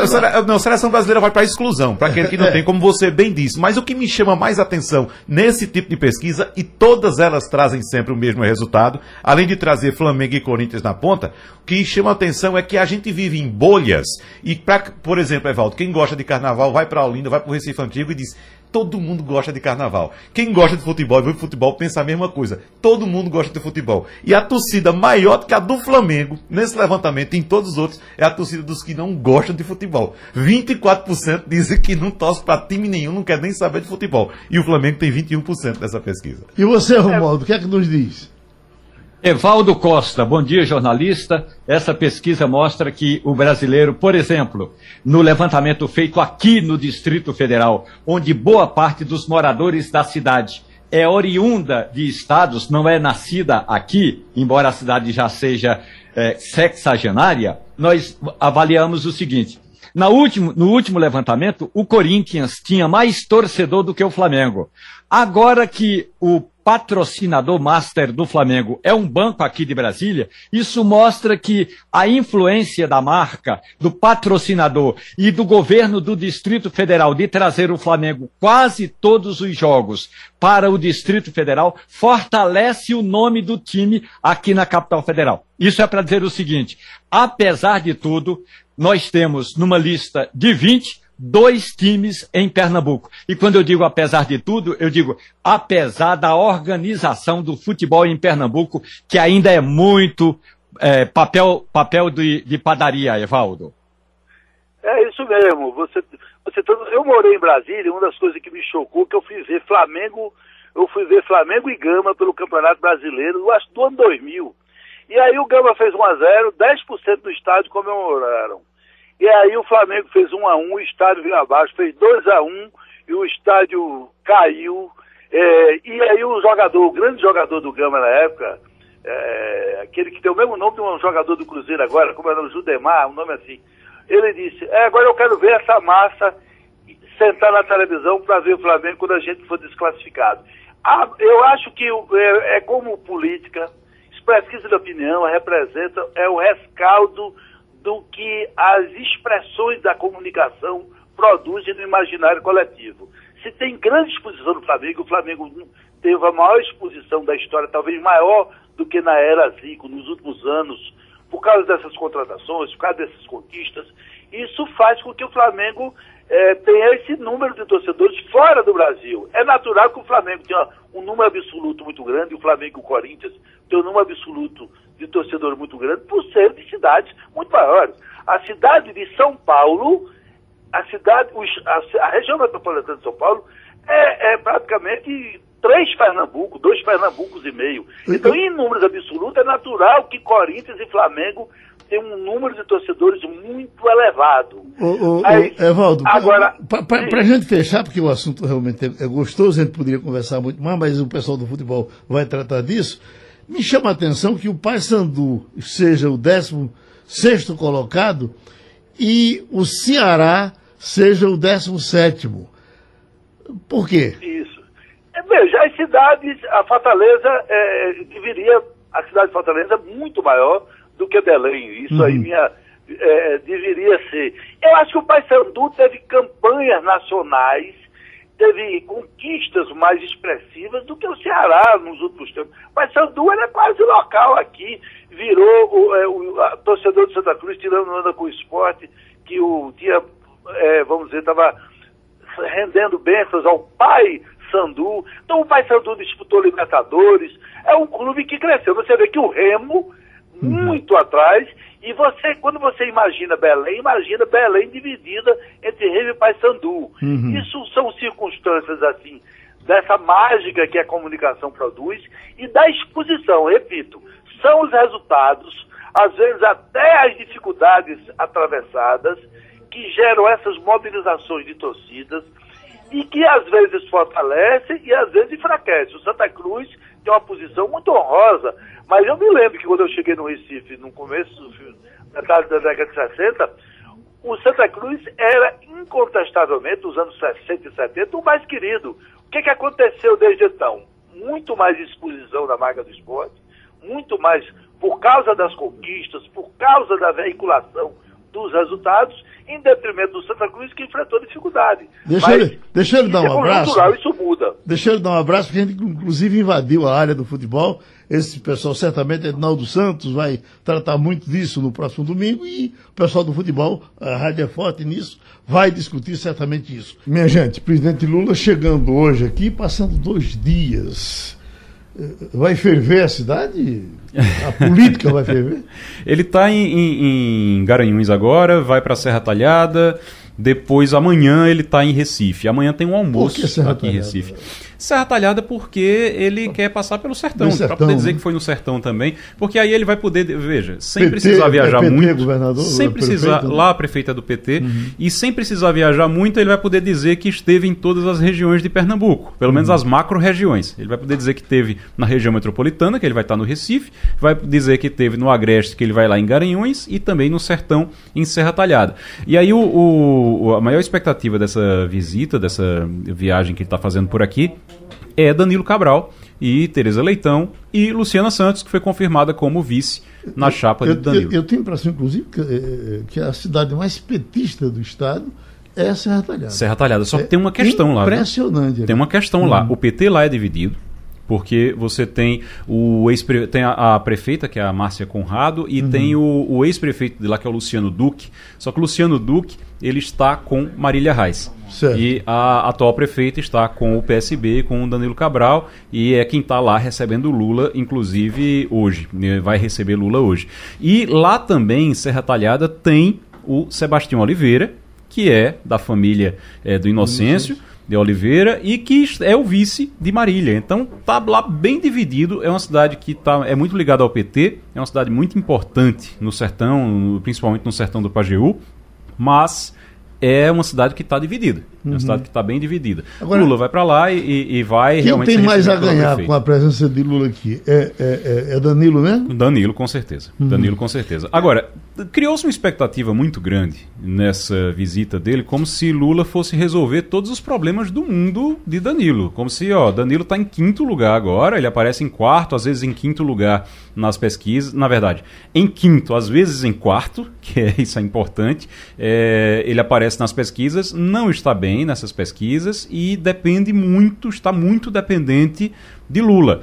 Não, seleção brasileira vai para exclusão, para aquele que não é. tem, como você bem disse. Mas o que me chama mais atenção nesse tipo de pesquisa, e todas elas trazem sempre o mesmo resultado, além de trazer Flamengo e Corinthians na ponta, que chama a atenção é que a gente vive em bolhas. E, pra, por exemplo, Evaldo, quem gosta de carnaval vai para Olinda, vai para o Recife Antigo e diz: todo mundo gosta de carnaval. Quem gosta de futebol e vê futebol pensa a mesma coisa. Todo mundo gosta de futebol. E a torcida maior do que a do Flamengo, nesse levantamento e em todos os outros, é a torcida dos que não gostam de futebol. 24% dizem que não torce para time nenhum, não quer nem saber de futebol. E o Flamengo tem 21% dessa pesquisa. E você, Romualdo, o que é que nos diz? Evaldo Costa, bom dia, jornalista. Essa pesquisa mostra que o brasileiro, por exemplo, no levantamento feito aqui no Distrito Federal, onde boa parte dos moradores da cidade é oriunda de estados, não é nascida aqui, embora a cidade já seja é, sexagenária, nós avaliamos o seguinte: último, no último levantamento, o Corinthians tinha mais torcedor do que o Flamengo. Agora que o patrocinador master do Flamengo é um banco aqui de Brasília, isso mostra que a influência da marca, do patrocinador e do governo do Distrito Federal de trazer o Flamengo quase todos os jogos para o Distrito Federal fortalece o nome do time aqui na capital federal. Isso é para dizer o seguinte: apesar de tudo, nós temos numa lista de 20 dois times em Pernambuco. E quando eu digo apesar de tudo, eu digo apesar da organização do futebol em Pernambuco, que ainda é muito é, papel, papel de, de, padaria, Evaldo. É isso mesmo. Você, você, eu morei em Brasília, uma das coisas que me chocou que eu fui ver Flamengo, eu fui ver Flamengo e Gama pelo Campeonato Brasileiro, eu acho do ano 2000. E aí o Gama fez 1 a 0 10% do estádio comemoraram. E aí o Flamengo fez 1 a 1 o estádio veio abaixo, fez 2 a 1 e o estádio caiu. É, e aí o jogador, o grande jogador do Gama na época, é, aquele que tem o mesmo nome de um jogador do Cruzeiro agora, como era o Judemar, um nome assim, ele disse, é, agora eu quero ver essa massa sentar na televisão para ver o Flamengo quando a gente for desclassificado. Ah, eu acho que é, é como política, pesquisa de opinião representa, é o rescaldo do que as expressões da comunicação produzem no imaginário coletivo. Se tem grande exposição no Flamengo, o Flamengo teve a maior exposição da história, talvez maior do que na era Zico, nos últimos anos, por causa dessas contratações, por causa dessas conquistas. Isso faz com que o Flamengo é, tenha esse número de torcedores fora do Brasil. É natural que o Flamengo tenha um número absoluto muito grande, o Flamengo e o Corinthians tem um número absoluto de torcedores muito grande, por ser de cidades muito maiores. A cidade de São Paulo, a cidade, a, a região metropolitana de São Paulo é, é praticamente três Pernambuco, dois Pernambucos e meio. Então, em números absolutos, é natural que Corinthians e Flamengo tem um número de torcedores muito elevado. Ô, ô, Aí, Evaldo, agora para a gente fechar, porque o assunto realmente é, é, gostoso, a gente poderia conversar muito mais, mas o pessoal do futebol vai tratar disso. Me chama a atenção que o Paysandu seja o 16 colocado e o Ceará seja o 17. Por quê? Isso. É, veja, as cidades, a Fortaleza é, deveria, a cidade de Fortaleza é muito maior do que Belém. Isso uhum. aí minha, é, deveria ser. Eu acho que o Paysandu teve campanhas nacionais, teve conquistas mais expressivas do que o Ceará nos últimos tempos. O Paysandu é quase local aqui, virou o, é, o a, torcedor de Santa Cruz, tirando onda com o esporte, que o tinha, é, vamos dizer, estava rendendo bênçãos ao pai Sandu. Então o Pai Sandu disputou Libertadores. É um clube que cresceu. Você vê que o Remo Uhum. muito atrás. E você, quando você imagina Belém, imagina Belém dividida entre Remo e Paysandu. Uhum. Isso são circunstâncias assim, dessa mágica que a comunicação produz e da exposição, repito, são os resultados, às vezes até as dificuldades atravessadas, que geram essas mobilizações de torcidas e que às vezes fortalece e às vezes enfraquece. O Santa Cruz tem uma posição muito honrosa mas eu me lembro que quando eu cheguei no Recife, no começo, da década de 60, o Santa Cruz era incontestavelmente, nos anos 60 e 70, o mais querido. O que, que aconteceu desde então? Muito mais exposição da marca do esporte, muito mais por causa das conquistas, por causa da veiculação dos resultados, em detrimento do Santa Cruz, que enfrentou dificuldade. Deixa, Mas, ele, deixa ele dar um é abraço. Isso muda. Deixa ele dar um abraço, porque a gente, inclusive, invadiu a área do futebol esse pessoal, certamente, Ednaldo Santos vai tratar muito disso no próximo domingo e o pessoal do futebol, a rádio é forte nisso, vai discutir certamente isso. Minha gente, presidente Lula chegando hoje aqui, passando dois dias. Vai ferver a cidade? A política vai ferver? Ele está em, em, em, Garanhuns agora, vai para Serra Talhada, Depois, amanhã, ele está em Recife. Amanhã tem um almoço aqui em Recife. Serra Talhada porque ele quer passar pelo sertão, sertão para poder dizer né? que foi no sertão também, porque aí ele vai poder, veja, sem PT, precisar viajar é PT, muito, governador, sem precisar prefeito, né? lá a prefeita do PT uhum. e sem precisar viajar muito, ele vai poder dizer que esteve em todas as regiões de Pernambuco, pelo menos uhum. as macro regiões. Ele vai poder dizer que teve na região metropolitana, que ele vai estar no Recife, vai dizer que teve no Agreste, que ele vai lá em Garanhuns e também no sertão em Serra Talhada. E aí o, o a maior expectativa dessa visita, dessa viagem que ele está fazendo por aqui é Danilo Cabral e Tereza Leitão e Luciana Santos, que foi confirmada como vice na chapa eu, de Danilo. Eu, eu, tenho a impressão, inclusive, que, eh, que, a cidade mais petista do estado é Serra Talhada. Serra Talhada, só que é tem uma questão lá. Impressionante. Tem uma questão lá. Uhum. O PT lá é dividido porque você tem o ex tem a, a, prefeita que é a Márcia Conrado e uhum. tem o, o ex-prefeito de lá que é o Luciano Duque. Só que o Luciano Duque ele está com Marília Reis. Certo. E a atual prefeita está com o PSB, com o Danilo Cabral, e é quem está lá recebendo Lula, inclusive hoje. Né, vai receber Lula hoje. E lá também, em Serra Talhada, tem o Sebastião Oliveira, que é da família é, do Inocêncio. De Oliveira e que é o vice de Marília. Então tá lá bem dividido. É uma cidade que tá, é muito ligada ao PT, é uma cidade muito importante no sertão, principalmente no sertão do Pajeú, mas é uma cidade que está dividida. É uma uhum. cidade que está bem dividida. Agora, Lula vai para lá e, e, vai quem realmente. Quem tem mais a ganhar com a presença de Lula aqui? É, é, é, é Danilo mesmo? Danilo, com certeza. Uhum. Danilo, com certeza. Agora, criou-se uma expectativa muito grande nessa visita dele, como se Lula fosse resolver todos os problemas do mundo de Danilo. Como se, ó, Danilo está em quinto lugar agora, ele aparece em quarto, às vezes em quinto lugar nas pesquisas. Na verdade, em quinto, às vezes em quarto, que é isso é importante. É, ele aparece nas pesquisas, não está bem nessas pesquisas e depende muito, está muito dependente de Lula.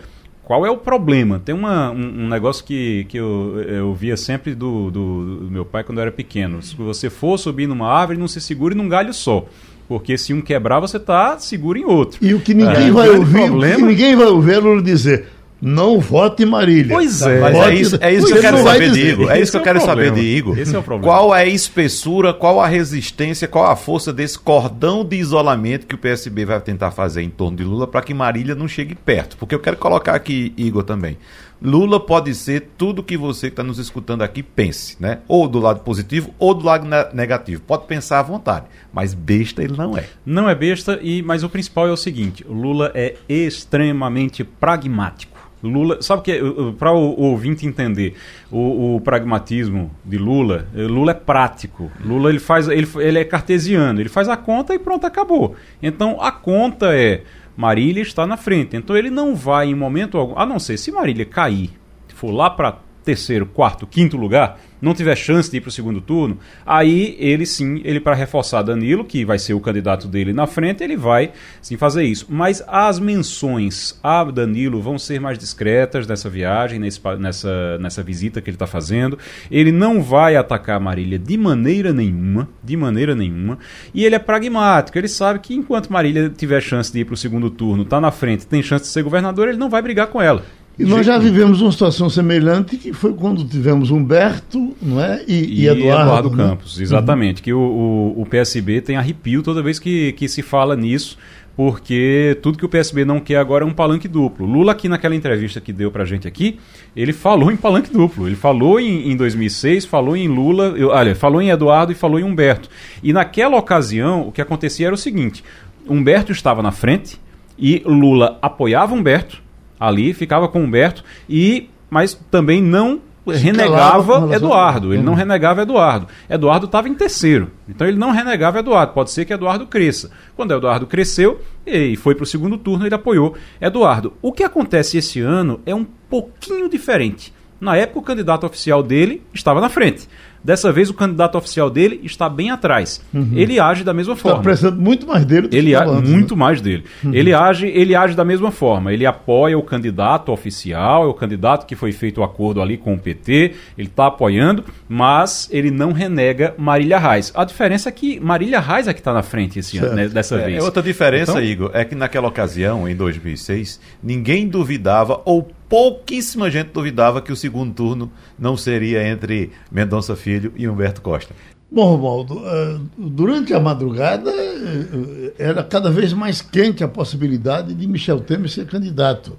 Qual é o problema? Tem uma, um, um, negócio que, que eu, eu via sempre do, do, do, meu pai quando eu era pequeno. Se você for subir numa árvore, não se segure num galho só. Porque se um quebrar, você está seguro em outro. E o que ninguém é, vai ouvir, problema... o que ninguém vai ouvir é dizer não vote Marília. Pois é. Mas é isso, é isso que eu quero saber de Igor. É isso que eu quero saber de Igor. Esse é o problema. Qual é a espessura, qual a resistência, qual a força desse cordão de isolamento que o PSB vai tentar fazer em torno de Lula para que Marília não chegue perto? Porque eu quero colocar aqui, Igor, também. Lula pode ser tudo que você que está nos escutando aqui pense, né? Ou do lado positivo ou do lado negativo. Pode pensar à vontade, mas besta ele não é. Não é besta, e mas o principal é o seguinte: Lula é extremamente pragmático. Lula, sabe que para o, o, ouvinte entender o, o, pragmatismo de Lula, eh, Lula é prático. Lula ele faz, ele, ele é cartesiano, ele faz a conta e pronto, acabou. Então a conta é Marília está na frente. Então ele não vai em momento algum, a não ser se Marília cair, for lá para terceiro, quarto, quinto lugar, não tiver chance de ir para o segundo turno, aí ele sim, ele para reforçar Danilo, que vai ser o candidato dele na frente, ele vai sim fazer isso. Mas as menções a Danilo vão ser mais discretas nessa viagem, nesse, nessa, nessa visita que ele está fazendo. Ele não vai atacar Marília de maneira nenhuma, de maneira nenhuma. E ele é pragmático, ele sabe que enquanto Marília tiver chance de ir para o segundo turno, está na frente, tem chance de ser governador, ele não vai brigar com ela. E nós já vivemos uma situação semelhante que foi quando tivemos Humberto não é? e, e, e Eduardo, Eduardo né? Campos. Exatamente. Uhum. Que o, o, o, PSB tem arrepio toda vez que, que se fala nisso, porque tudo que o PSB não quer agora é um palanque duplo. Lula, aqui naquela entrevista que deu pra gente aqui, ele falou em palanque duplo. Ele falou em, em 2006, falou em Lula, olha, falou em Eduardo e falou em Humberto. E naquela ocasião, o que acontecia era o seguinte: Humberto estava na frente e Lula apoiava Humberto ali, ficava com Humberto, e mas também não renegava Eduardo. Ele não renegava Eduardo. Eduardo estava em terceiro. Então ele não renegava Eduardo. Pode ser que Eduardo cresça. Quando Eduardo cresceu e foi para o segundo turno, ele apoiou Eduardo. O que acontece esse ano é um pouquinho diferente. Na época, o candidato oficial dele estava na frente. Dessa vez o candidato oficial dele está bem atrás. Uhum. Ele age da mesma forma. Está precisando muito mais dele. Do ele age muito né? mais dele. Uhum. Ele age, ele age da mesma forma. Ele apoia o candidato oficial, é o candidato que foi feito o acordo ali com o PT. Ele está apoiando, mas ele não renega Marília Reis. A diferença é que Marília Reis é que está na frente esse ano, né, dessa é, vez. É outra diferença, então... Igor, é que naquela ocasião, em 2006, ninguém duvidava ou pouquíssima gente duvidava que o segundo turno não seria entre Mendonça Filho e Humberto Costa. Bom, Romualdo, eh, durante a madrugada eh, era cada vez mais quente a possibilidade de Michel Temer ser candidato.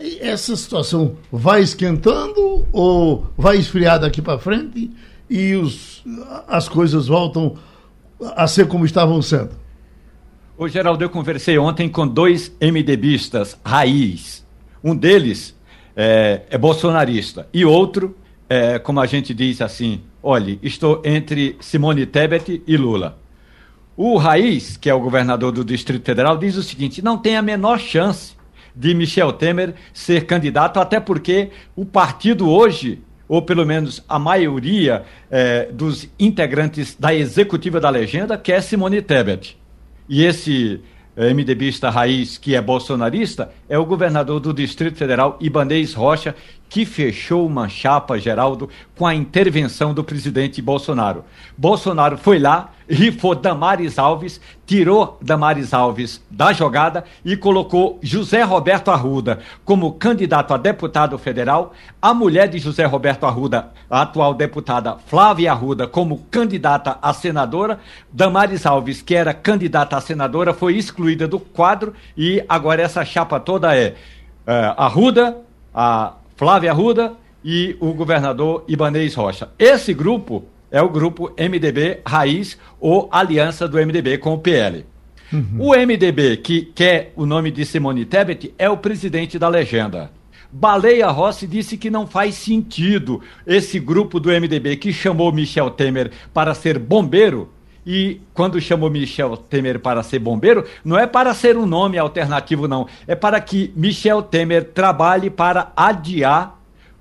E essa situação vai esquentando ou vai esfriar daqui para frente e os, as coisas voltam a ser como estavam sendo? Ô, Geraldo, eu conversei ontem com dois MDBistas raiz. Um deles é, é bolsonarista e outro, é, como a gente diz assim, olhe, estou entre Simone Tebet e Lula. O Raiz, que é o governador do Distrito Federal, diz o seguinte: não tem a menor chance de Michel Temer ser candidato, até porque o partido hoje, ou pelo menos a maioria eh, dos integrantes da executiva da legenda, quer Simone Tebet. E esse MDBista raiz, que é bolsonarista, é o governador do Distrito Federal, Ibanez Rocha, que fechou uma chapa, Geraldo, com a intervenção do presidente Bolsonaro. Bolsonaro foi lá, rifou Damares Alves, tirou Damares Alves da jogada e colocou José Roberto Arruda como candidato a deputado federal, a mulher de José Roberto Arruda, a atual deputada Flávia Arruda, como candidata a senadora, Damares Alves, que era candidata a senadora, foi excluída do quadro e agora essa chapa toda é, é Arruda, a Flávia Arruda e o governador Ibanez Rocha. Esse grupo é o grupo MDB Raiz ou Aliança do MDB com o PL. Uhum. O MDB que quer o nome de Simone Tebet é o presidente da legenda. Baleia Rossi disse que não faz sentido esse grupo do MDB que chamou Michel Temer para ser bombeiro e quando chamou Michel Temer para ser bombeiro, não é para ser um nome alternativo, não. É para que Michel Temer trabalhe para adiar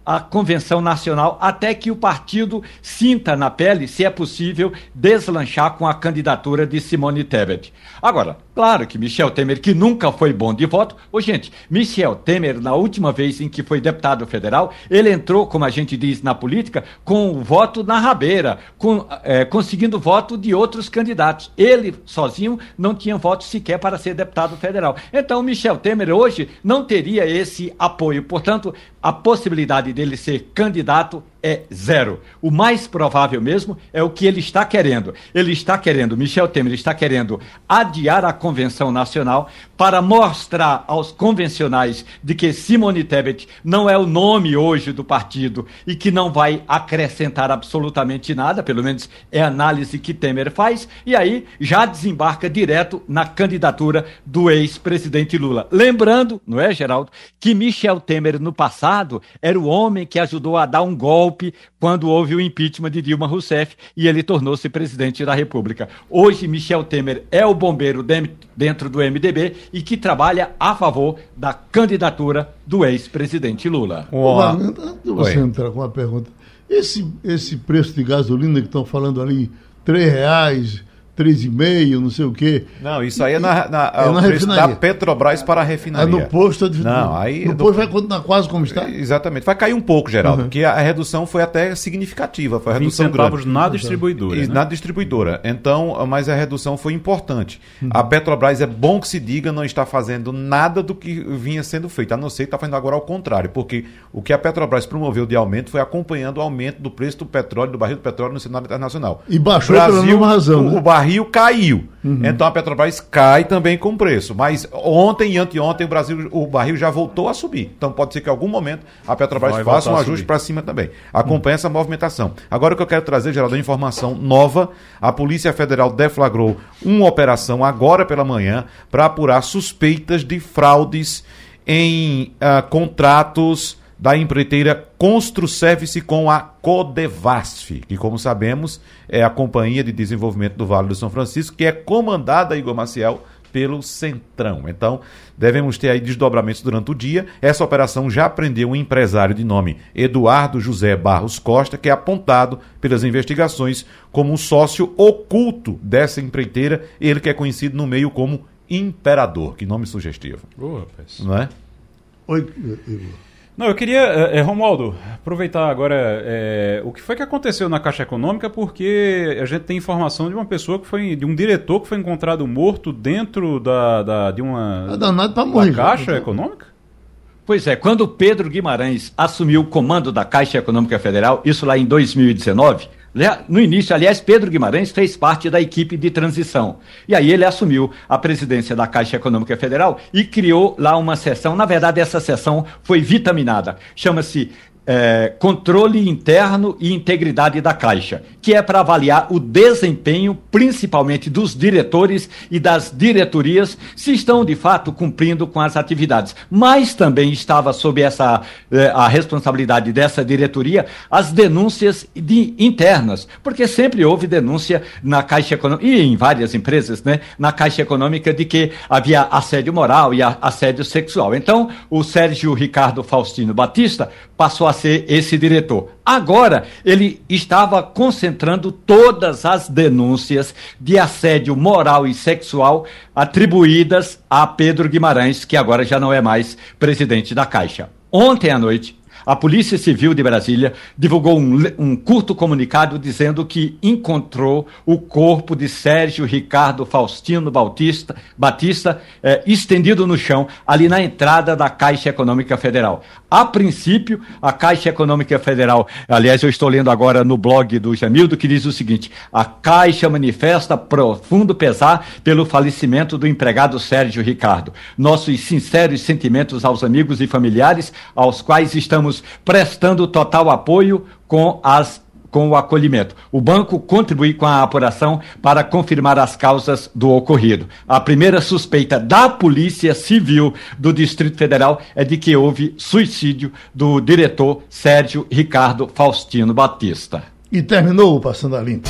a convenção nacional até que o partido sinta na pele se é possível deslanchar com a candidatura de Simone Tebet. Agora, claro que Michel Temer, que nunca foi bom de voto, ô gente, Michel Temer, na última vez em que foi deputado federal, ele entrou, como a gente diz na política, com o voto na rabeira, com, é, conseguindo voto de outros candidatos. Ele, sozinho, não tinha voto sequer para ser deputado federal. Então, Michel Temer hoje não teria esse apoio. Portanto, a possibilidade dele ser candidato é zero. O mais provável mesmo é o que ele está querendo. Ele está querendo, Michel Temer está querendo adiar a convenção nacional para mostrar aos convencionais de que Simone Tebet não é o nome hoje do partido e que não vai acrescentar absolutamente nada, pelo menos é a análise que Temer faz, e aí já desembarca direto na candidatura do ex-presidente Lula. Lembrando, não é, Geraldo, que Michel Temer no passado era o homem que ajudou a dar um golpe golpe quando houve o impeachment de Dilma Rousseff e ele tornou-se presidente da República. Hoje, Michel Temer é o bombeiro dentro do MDB e que trabalha a favor da candidatura do ex-presidente Lula. antes de você Oi. entrar com uma pergunta, esse, esse preço de gasolina que estão falando ali, três reais, 3,5, não sei o quê. Não, isso aí é na, na, é na refinaria. da Petrobras para a refinaria. É no posto de Não, aí no posto vai continuar quase como está? Exatamente. Vai cair um pouco, Geraldo, uhum. porque a, redução foi até significativa, foi a redução grande. na distribuidora. E, né? Na distribuidora. Então, mas a redução foi importante. Uhum. A Petrobras é bom que se diga não está fazendo nada do que vinha sendo feito, a não ser que está fazendo agora ao contrário, porque o que a Petrobras promoveu de aumento foi acompanhando o aumento do preço do petróleo, do barril do petróleo no cenário internacional. E baixou Brasil, pela mesma razão. O, né? o barril caiu. Uhum. Então a Petrobras cai também com preço. Mas ontem e anteontem o Brasil, o barril já voltou a subir. Então pode ser que em algum momento a Petrobras Vai faça um ajuste para cima também. Acompanhe uhum. essa movimentação. Agora o que eu quero trazer, Geraldo, é informação nova. A Polícia Federal deflagrou uma operação agora pela manhã para apurar suspeitas de fraudes em uh, contratos da empreiteira Construservice com a Codevasf, que, como sabemos, é a Companhia de Desenvolvimento do Vale do São Francisco, que é comandada, Igor Maciel, pelo Centrão. Então, devemos ter aí desdobramentos durante o dia. Essa operação já prendeu um empresário de nome Eduardo José Barros Costa, que é apontado pelas investigações como um sócio oculto dessa empreiteira, ele que é conhecido no meio como Imperador. Que nome sugestivo. Boa, rapaz. Não é? Oi, Igor. Não, eu queria, é, Romualdo, aproveitar agora é, o que foi que aconteceu na Caixa Econômica, porque a gente tem informação de uma pessoa que foi, de um diretor que foi encontrado morto dentro da, da de uma danado pra morrer, da Caixa já. Econômica? Pois é, quando Pedro Guimarães assumiu o comando da Caixa Econômica Federal, isso lá em 2019, No início, aliás, Pedro Guimarães fez parte da equipe de transição. E aí ele assumiu a presidência da Caixa Econômica Federal e criou lá uma sessão. Na verdade, essa sessão foi vitaminada. Chama-se é, controle interno e integridade da Caixa, que é para avaliar o desempenho, principalmente dos diretores e das diretorias, se estão de fato cumprindo com as atividades. Mas também estava sob essa é, a responsabilidade dessa diretoria as denúncias de, internas, porque sempre houve denúncia na Caixa Econômica e em várias empresas, né, na Caixa Econômica de que havia assédio moral e assédio sexual. Então, o Sérgio Ricardo Faustino Batista passou a ser esse diretor. Agora, ele estava concentrando todas as denúncias de assédio moral e sexual atribuídas a Pedro Guimarães, que agora já não é mais presidente da Caixa. Ontem à noite, a Polícia Civil de Brasília divulgou um, um, curto comunicado dizendo que encontrou o corpo de Sérgio Ricardo Faustino Bautista, Batista eh, estendido no chão, ali na entrada da Caixa Econômica Federal. A princípio, a Caixa Econômica Federal, aliás, eu estou lendo agora no blog do Jamildo, que diz o seguinte: a Caixa manifesta profundo pesar pelo falecimento do empregado Sérgio Ricardo. Nossos sinceros sentimentos aos amigos e familiares, aos quais estamos prestando total apoio com as com o acolhimento. O banco contribui com a apuração para confirmar as causas do ocorrido. A primeira suspeita da Polícia Civil do Distrito Federal é de que houve suicídio do diretor Sérgio Ricardo Faustino Batista. E terminou o Passando a Limpo.